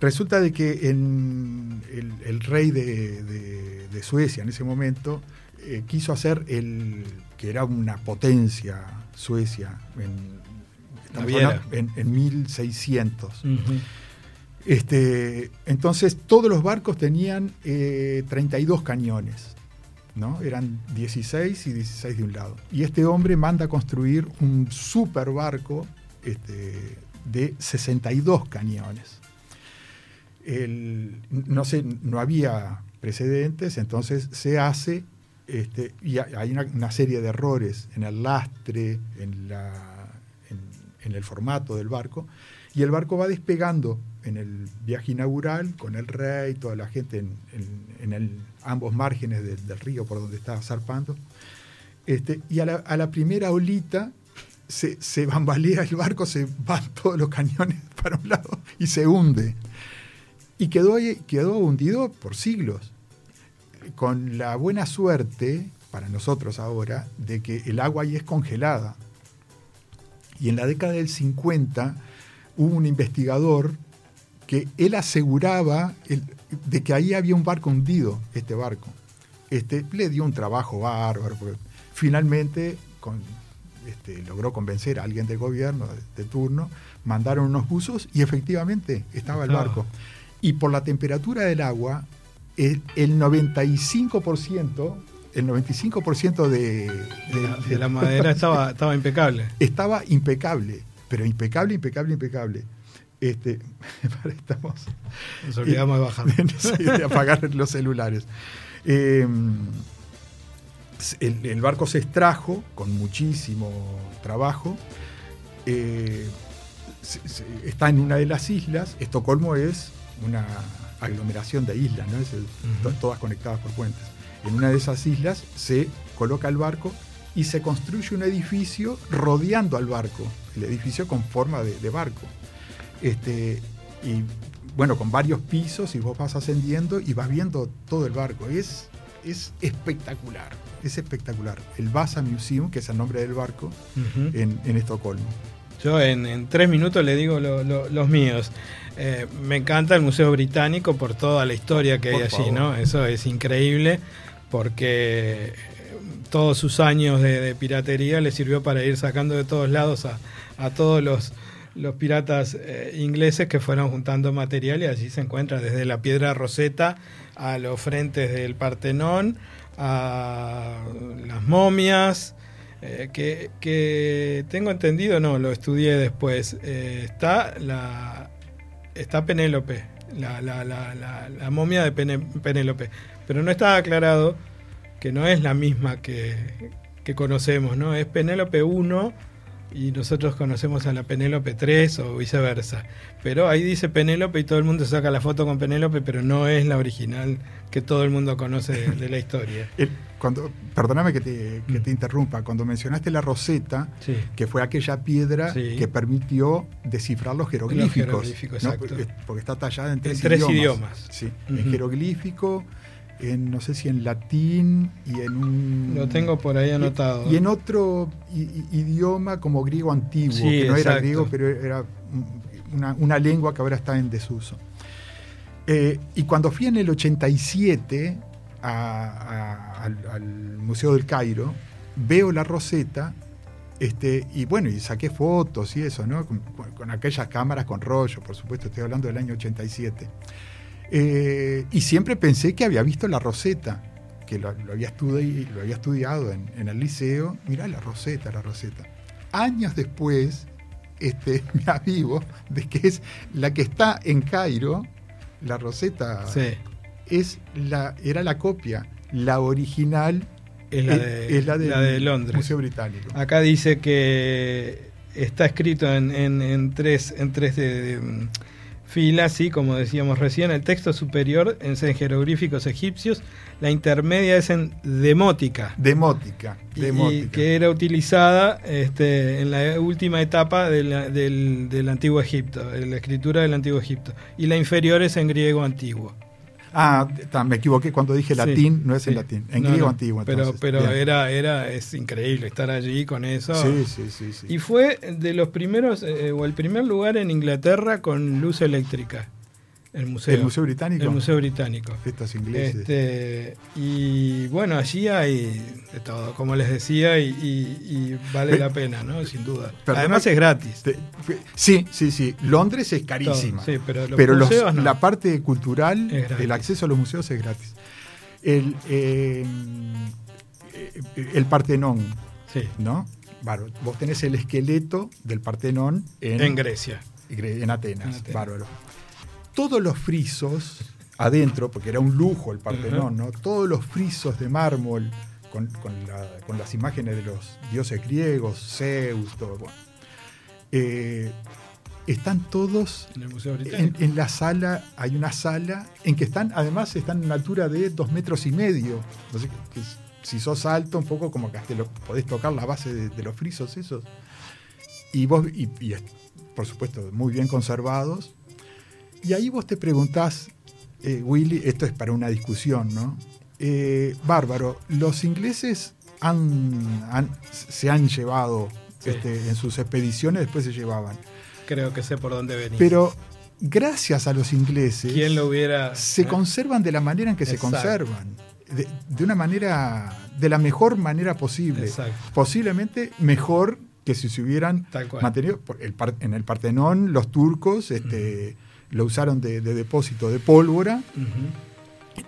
Resulta de que en el, el rey de, de- de Suecia en ese momento eh, quiso hacer el que era una potencia Suecia en, en, en 1600. Ujú. Este, entonces todos los barcos tenían eh, 32 cañones, ¿no? Eran 16 y 16 de un lado. Y este hombre manda a construir un super barco este, de 62 cañones. No, sé, no había precedentes, entonces se hace, este, y hay una, serie de errores en el lastre, en, la, en, en el formato del barco, y el barco va despegando en el viaje inaugural con el rey, toda la gente en, en- ambos márgenes del, río por donde está zarpando. Este, y a la, a la primera olita se, se bambalea el barco, se van todos los cañones para un lado y se hunde. Y quedó, quedó hundido por siglos, con la buena suerte, para nosotros ahora, de que el agua ahí es congelada. Y en la década del 50 hubo un investigador que él aseguraba el- de que ahí había un barco hundido, este barco. este, le dio un trabajo bárbaro. finalmente con- este, logró convencer a alguien del gobierno de, de turno, mandaron unos buzos y efectivamente estaba el barco. Y por la temperatura del agua, el, el 95%, el 95% de, De la, de- de la madera estaba, estaba impecable. estaba impecable, pero impecable, impecable, impecable. Este, estamos Nos olvidamos de bajar. De apagar los celulares. Eh, el, el barco se extrajo con muchísimo trabajo. Eh, se- se- está en una de las islas. Estocolmo es una aglomeración de islas, ¿no? Es el- to- todas conectadas por puentes. En una de esas islas se coloca el barco y se construye un edificio rodeando al barco. El edificio con forma de, de barco. Este, y bueno, con varios pisos y vos vas ascendiendo y vas viendo todo el barco. Es, es espectacular, es espectacular. El Vasa Museum, que es el nombre del barco, en, en Estocolmo. Yo en, en tres minutos le digo lo- lo- los míos. Eh, me encanta el Museo Británico por toda la historia que hay allí. ¿no? Eso es increíble porque todos sus años de, de piratería le sirvió para ir sacando de todos lados a, a todos los, los piratas eh, ingleses que fueron juntando material y allí se encuentra desde la piedra Rosetta a los frentes del Partenón, a las momias, eh, que, que tengo entendido, no, lo estudié después, eh, está la está Penélope, la, la, la, momia de Pene- Penélope, pero no está aclarado que no es la misma que, que conocemos, ¿no? Es Penélope 1 y nosotros conocemos a la Penélope 3 o viceversa. Pero ahí dice Penélope y todo el mundo saca la foto con Penélope, pero no es la original que todo el mundo conoce de, de la historia. El- cuando, perdóname que te, que te interrumpa, cuando mencionaste la Roseta, Sí. que fue aquella piedra Sí. que permitió descifrar los jeroglíficos. jeroglíficos, ¿no? exacto. Porque- está tallada en tres, En tres idiomas. idiomas. Sí, en jeroglífico, en no sé si en latín y en un... Lo tengo por ahí anotado. Y, y en otro i- i- idioma como griego antiguo, Sí, que no era griego, pero era una, una lengua que ahora está en desuso. Eh, y cuando fui en el 87 a- a- al, al Museo del Cairo, veo la roseta, este, y bueno, y saqué fotos y eso, ¿no? Con, con aquellas cámaras con rollo, por supuesto, estoy hablando del año 87. Eh, y siempre pensé que había visto la roseta, que lo, lo había, estudi- lo había estudiado en, en el liceo. Mirá la roseta, la roseta. Años después, este, me avivo de que es la que está en Cairo, la roseta Sí, es la, era la copia. La original es la de, es la del la de Londres. Museo Británico. Acá dice que está escrito en, en- en tres, en tres de- de, filas, sí, como decíamos recién. El texto superior es en jeroglíficos egipcios, la intermedia es en demótica. Demótica. demótica. Y que era utilizada este, en la última etapa de la- del, del Antiguo Egipto, la escritura del Antiguo Egipto. Y la inferior es en griego antiguo. Ah, me equivoqué cuando dije Sí, latín, no es sí. en latín, en No, griego no, antiguo. Pero, pero Bien. era, era, es increíble estar allí con eso. Sí, sí, sí. sí. Y fue de los primeros, eh, o el primer lugar en Inglaterra con luz eléctrica. El museo. ¿El Museo Británico? El Museo Británico. Estos ingleses. Este, y bueno, allí hay de todo, como les decía, y, y- y vale Pe- la pena, ¿no? Sin duda. Perdona- Además es gratis. Te- Sí, sí, sí. Londres es carísima. Todo, sí, pero los pero los- museos no. la parte cultural, el acceso a los museos es gratis. El, eh, eh, el Partenón, Sí, ¿no? Bárbaro. Vos tenés el esqueleto del Partenón en, en Grecia. en Atenas. En Atenas. Bárbaro. Todos los frisos adentro, porque era un lujo el Partenón, ¿no? Todos los frisos de mármol con, con la- con las imágenes de los dioses griegos, Zeus, todo. bueno. Eh, están todos En el Museo en, Británico. en la sala, hay una sala en que están, además están a una altura de dos metros y medio. Entonces, que si sos alto, un poco como que hasta lo, podés tocar la base de, de los frisos esos. Y vos, y, por supuesto, muy bien conservados. Y ahí vos te preguntás, eh, Willy, esto es para una discusión, ¿no? Eh, bárbaro, los ingleses han, han- se han llevado Sí. este, en sus expediciones, después se llevaban. Creo que sé por dónde venís. Pero gracias a los ingleses ¿Quién lo hubiera...? se eh? conservan de la manera en que se conservan. de, de una manera, de la mejor manera posible. Exacto. Posiblemente mejor que si se hubieran mantenido. en el Partenón, los turcos este, lo usaron de, de depósito de pólvora,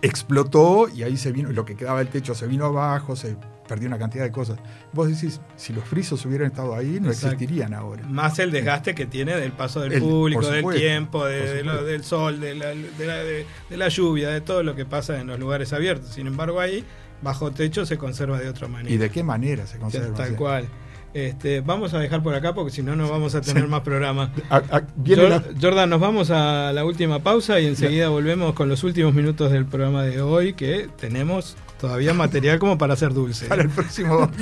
explotó y ahí se vino, lo que quedaba del techo se vino abajo, se perdió una cantidad de cosas. Vos decís, si los frisos hubieran estado ahí, no Exacto. existirían ahora. Más el desgaste que tiene del paso del El- público, del tiempo, de- lo- del sol, de la, de, la, de- de la lluvia, de todo lo que pasa en los lugares abiertos. Sin embargo, ahí, bajo techo, se conserva de otra manera. ¿Y de qué manera se conserva? Tal cual. Este, vamos a dejar por acá porque si no, no vamos a tener Sí. más programa. a- a- viene Jor- la- Jordan, nos vamos a la última pausa y enseguida volvemos con los últimos minutos del programa de hoy que tenemos todavía material como para hacer dulce. para el próximo.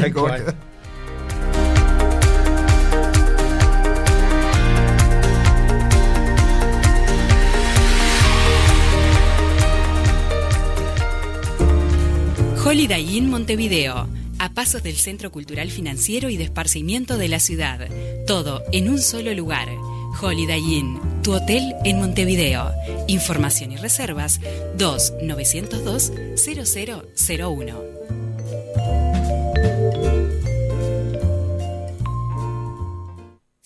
Holiday Inn Montevideo, a pasos del Centro Cultural Financiero y de Esparcimiento de la ciudad. Todo en un solo lugar. Holiday Inn, tu hotel en Montevideo. Información y reservas 2-902-0001.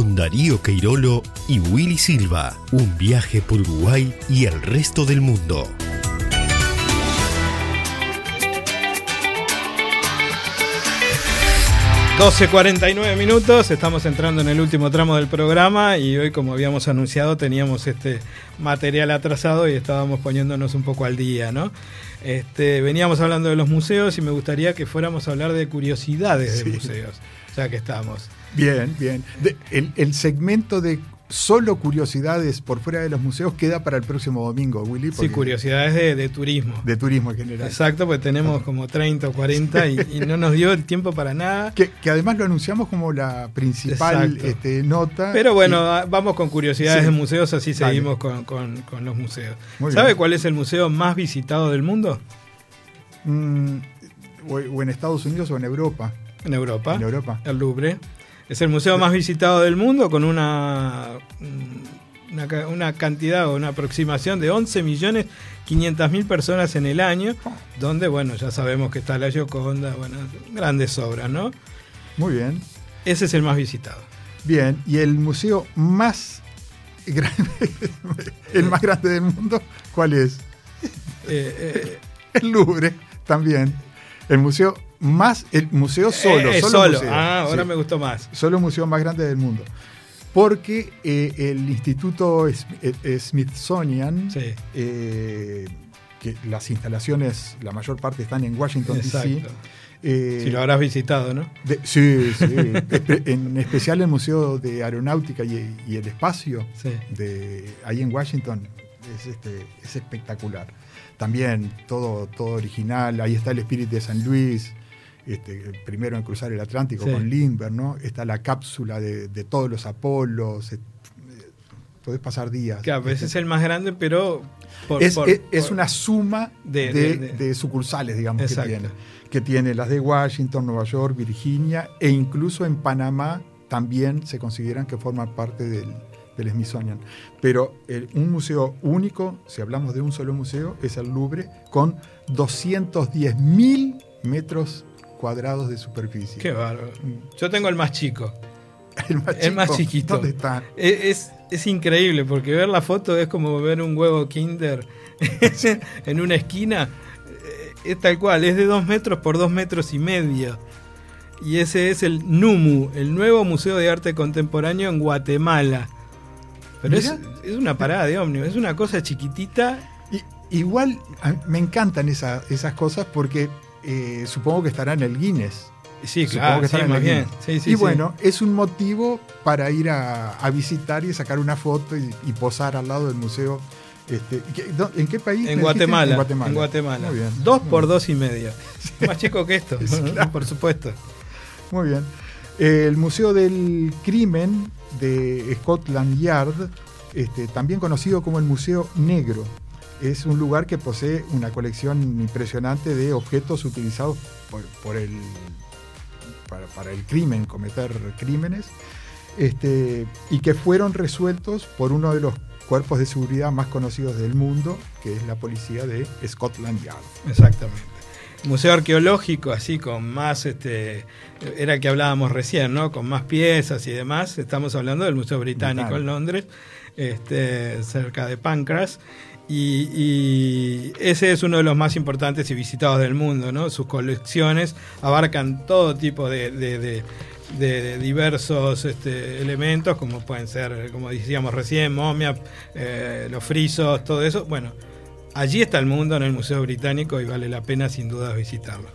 Con Darío Queirolo y Willy Silva. Un viaje por Uruguay y el resto del mundo. 12.49 minutos, estamos entrando en el último tramo del programa y hoy como habíamos anunciado teníamos este material atrasado y estábamos poniéndonos un poco al día, ¿no? Este, veníamos hablando de los museos y me gustaría que fuéramos a hablar de curiosidades de museos, ya que estamos. Bien, bien. De- el, el segmento de solo curiosidades por fuera de los museos queda para el próximo domingo, Willy. Sí, porque- curiosidades de, de turismo. De turismo en general. Exacto, pues tenemos como 30 o 40 y, y no nos dio el tiempo para nada. Que, que además lo anunciamos como la principal este, nota. Pero bueno, Y- ah, vamos con curiosidades Sí. de museos, así Dale. seguimos con, con- con los museos. Muy ¿Sabe bien. cuál es el museo más visitado del mundo? mm, o, o en Estados Unidos o en Europa. En Europa. En Europa. El Louvre. Es el museo más visitado del mundo con una, mm, una, ca- una cantidad o una aproximación de 11 millones 500 mil personas en el año, donde, bueno, ya sabemos que está la Gioconda, bueno, grandes obras, ¿no? Muy bien. Ese es el más visitado. Bien. Y el museo más grande, el más grande del mundo, ¿cuál es? Eh, eh, El Louvre, también. El museo más, el museo solo, eh, solo, solo. museo. Ah, ahora Sí. me gustó más. Solo el museo más grande del mundo. Porque eh, el Instituto eh, Smithsonian, Sí. eh, que las instalaciones, la mayor parte están en Washington, D.C. Si lo habrás visitado, ¿no? de- sí, sí. En especial el Museo de Aeronáutica y, y el Espacio, Sí. de, ahí en Washington, es, este, es espectacular. También todo, todo original. Ahí está el Spirit de San Luis, este, primero en cruzar el Atlántico Sí. con Lindbergh, ¿no? Está la cápsula de, de todos los Apolos. eh, podés pasar días. Que a veces Este, es el más grande, pero. por- es, por- es- es por- una suma de- de, de- de- de sucursales, digamos, que tiene. Que tiene las de Washington, Nueva York, Virginia e incluso en Panamá también se consideran que forman parte del, del Smithsonian. Pero el- un museo único, si hablamos de un solo museo, es el Louvre con 210 mil metros cuadrados de superficie. Qué bárbaro. Yo tengo el más chico. El más, El más chico, chiquito. ¿Dónde está? E- Es, es increíble porque ver la foto es como ver un huevo Kinder en una esquina. Eh, es tal cual, es de dos metros por dos metros y medio. Y ese es el NUMU, el nuevo Museo de Arte Contemporáneo en Guatemala. Pero es, es una parada de ómnibus, es una cosa chiquitita. Y- igual me encantan esa- esas cosas porque eh, supongo que estará en el Guinness. Sí, Supongo claro, que sí, más el bien. Guinness. Sí, sí, y bueno, es un motivo para ir a, a visitar y sacar una foto y, y posar al lado del museo. Este, ¿qué- dó- ¿En qué país? En? Guatemala, En Guatemala. en Guatemala. Muy bien. Dos por dos y medio. Más chico que esto, claro. por supuesto. Muy bien. El Museo del Crimen de Scotland Yard, este, también conocido como el Museo Negro, es un lugar que posee una colección impresionante de objetos utilizados por, por el, para, para el crimen, cometer crímenes, este, y que fueron resueltos por uno de los cuerpos de seguridad más conocidos del mundo, que es la policía de Scotland Yard. Exactamente. Museo arqueológico, así con más, este, era el que hablábamos recién, ¿no? Con más piezas y demás. Estamos hablando del Museo Británico Británico. en Londres, este, cerca de Pancras. Y, ese es uno de los más importantes y visitados del mundo, ¿no? Sus colecciones abarcan todo tipo de, diversos este, elementos, como pueden ser, como decíamos recién, momia, eh, los frisos, todo eso. Bueno, allí está el mundo en el Museo Británico y vale la pena sin duda visitarlo.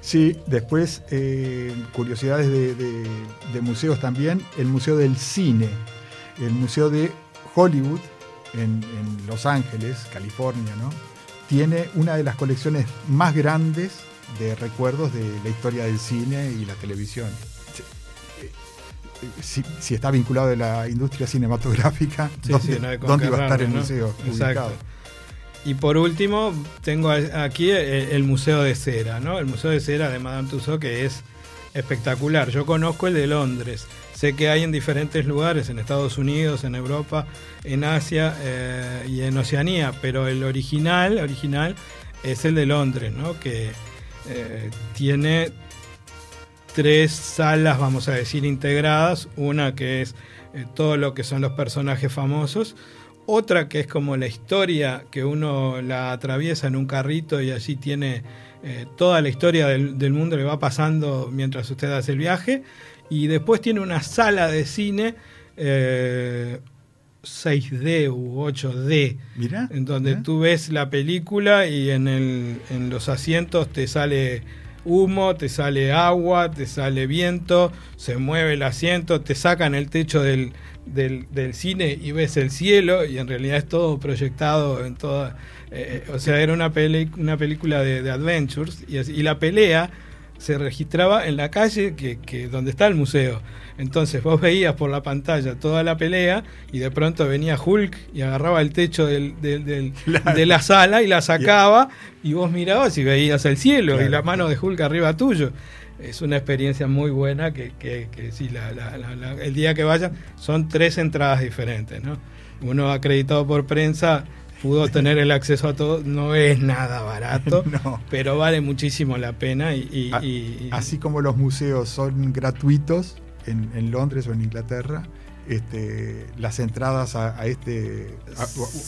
Sí, después eh, curiosidades de, de- de museos también, el Museo del Cine, el Museo de Hollywood en, en Los Ángeles, California, ¿no? Tiene una de las colecciones más grandes de recuerdos de la historia del cine y la televisión. Eh, Si, si está vinculado a la industria cinematográfica, Sí, ¿dónde, sí, no dónde va a estar el museo Exacto. Y por último, tengo aquí el, el Museo de Cera, ¿no? El Museo de Cera de Madame Tussauds que es espectacular. Yo conozco el de Londres. Sé que hay en diferentes lugares, en Estados Unidos, en Europa, en Asia eh, y en Oceanía, pero el original, original es el de Londres, ¿no? Que eh, tiene tres salas, vamos a decir, integradas. Una que es eh, todo lo que son los personajes famosos. Otra que es como la historia que uno la atraviesa en un carrito y allí tiene toda la historia del, mundo que va pasando mientras usted hace el viaje. Y después tiene una sala de cine eh, 6D u 8D Mirá, en donde ¿eh? tú ves la película y en, el, en los asientos te sale humo, te sale agua, te sale viento, se mueve el asiento, te sacan el techo del, del, del cine y ves el cielo y en realidad es todo proyectado en toda... eh, o sea, era una, peli- una película de, de adventures y, así- y la pelea se registraba en la calle que, que donde está el museo. Entonces vos veías por la pantalla toda la pelea y de pronto venía Hulk y agarraba el techo del- del- del- Claro. de la sala y la sacaba y vos mirabas y veías el cielo y la mano de Hulk arriba tuyo. Es una experiencia muy buena que, que, que sí, la- la- la- la- el día que vayan son tres entradas diferentes. ¿no? Uno acreditado por prensa pudo tener el acceso a todo, no es nada barato, No. pero vale muchísimo la pena y, y- A- y- Así como los museos son gratuitos en, en Londres o en Inglaterra, este, las entradas a, a este, a-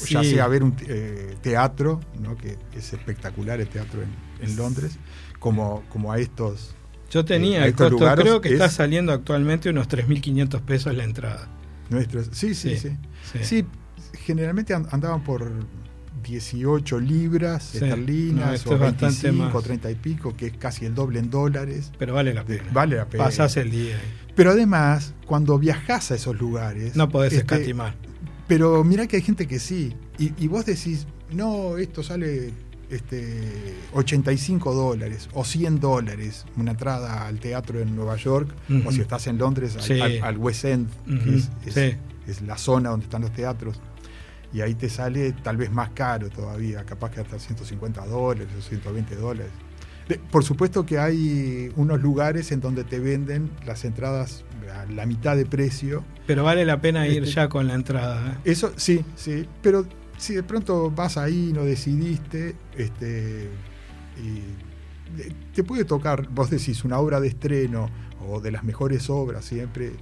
ya sea a ver un eh, teatro, ¿no? que es espectacular el teatro en, en Londres, como, como a estos. yo tenía el costo, lugares creo que está es- saliendo actualmente unos 3.500 pesos la entrada. Nuestros. Sí, sí, Sí, sí. sí. Generalmente an- andaban por 18 libras Sí. esterlinas No, o es bastante 25 más. 30 y pico, que es casi el doble en dólares. Pero vale la pena. vale la pena. Pasás el día. ahí. Pero además, cuando viajas a esos lugares. No podés este, escatimar. Pero mirá que hay gente que sí. Y, y vos decís, no, esto sale este, 85 dólares o 100 dólares una entrada al teatro en Nueva York. O si estás en Londres, al, Sí. al- al West End, que es, es- sí. es la zona donde están los teatros. Y ahí te sale tal vez más caro todavía, capaz que hasta 150 dólares o 120 dólares. Por supuesto que hay unos lugares en donde te venden las entradas a la mitad de precio. Pero vale la pena ir Este- ya con la entrada. ¿eh? Eso sí, sí, pero si de pronto vas ahí y no decidiste, este, y te puede tocar, vos decís, una obra de estreno o de las mejores obras siempre,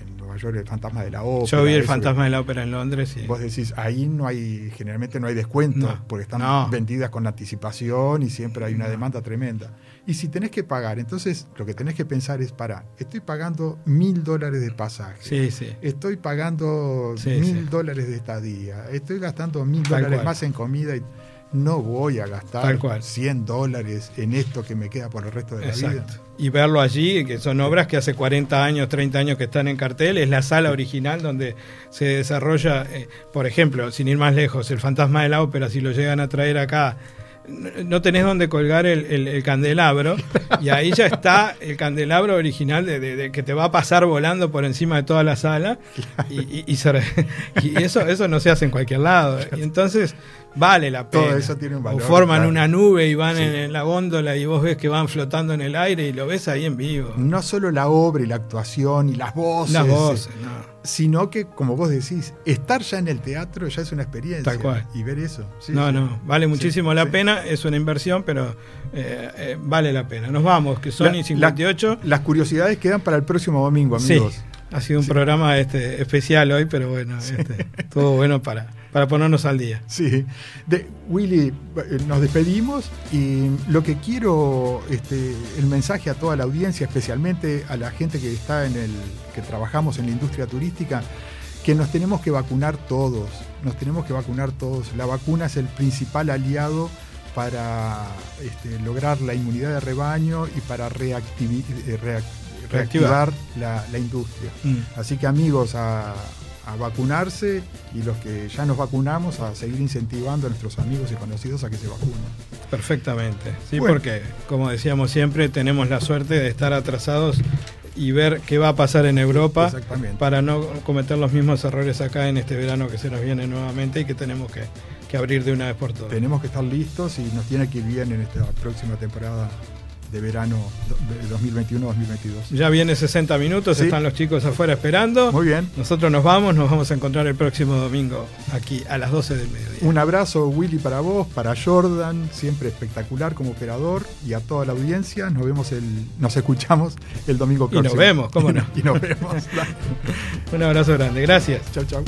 en Nueva York el fantasma de la ópera. Yo vi el fantasma de la ópera en Londres y Vos decís, ahí no hay, generalmente no hay descuento, No, porque están no. vendidas con anticipación y siempre hay una demanda tremenda. Y si tenés que pagar, entonces lo que tenés que pensar es, para, estoy pagando mil dólares de pasaje. sí, sí. Estoy pagando mil sí. dólares de estadía, estoy gastando mil dólares más en comida y no voy a gastar Tal cual. 100 dólares en esto que me queda por el resto de la vida. Y verlo allí, que son obras que hace 40 años, 30 años que están en cartel, es la sala original donde se desarrolla, eh, por ejemplo, sin ir más lejos, el fantasma de la ópera, si lo llegan a traer acá, no tenés donde colgar el, el- el candelabro, y ahí ya está el candelabro original de, que te va a pasar volando por encima de toda la sala, y, y- y se y eso, eso no se hace en cualquier lado. Y entonces vale la pena. Todo eso tiene un valor, O forman claro. una nube y van Sí. en, en la góndola y vos ves que van flotando en el aire y lo ves ahí en vivo. No solo la obra y la actuación y las voces, Las voces, eh, no. sino que, como vos decís, estar ya en el teatro ya es una experiencia. Tal cual. Y ver eso. sí, no, sí. no, vale muchísimo la pena, es una inversión, pero eh, eh, vale la pena. Nos vamos, que son La- y 58. Las curiosidades quedan para el próximo domingo, sí, amigos. ha sido un programa este, especial hoy, pero bueno, este, estuvo bueno para, para ponernos al día. Sí. De, Willy, eh, nos despedimos y lo que quiero, este, el mensaje a toda la audiencia, especialmente a la gente que está en el, que trabajamos en la industria turística, que nos tenemos que vacunar todos, nos tenemos que vacunar todos. La vacuna es el principal aliado para este, lograr la inmunidad de rebaño y para eh, reac- reactivar la, la industria. Mm. Así que amigos, a, a vacunarse y los que ya nos vacunamos a seguir incentivando a nuestros amigos y conocidos a que se vacunen. Perfectamente, sí, Bueno. porque como decíamos siempre, tenemos la suerte de estar atrasados y ver qué va a pasar en Europa para no cometer los mismos errores acá en este verano que se nos viene nuevamente y que tenemos que, que abrir de una vez por todas. Tenemos que estar listos y nos tiene que ir bien en esta próxima temporada de verano do- de 2021-2022. Ya viene 60 minutos, Sí. están los chicos afuera esperando. Muy bien. Nosotros nos vamos, nos vamos a encontrar el próximo domingo aquí a las 12 del mediodía. Un abrazo, Willy, para vos, para Jordan, siempre espectacular como operador, y a toda la audiencia. Nos vemos el, nos escuchamos el domingo Y nos próximo. vemos, ¿cómo no? y nos vemos. Un abrazo grande, gracias. chau, chau.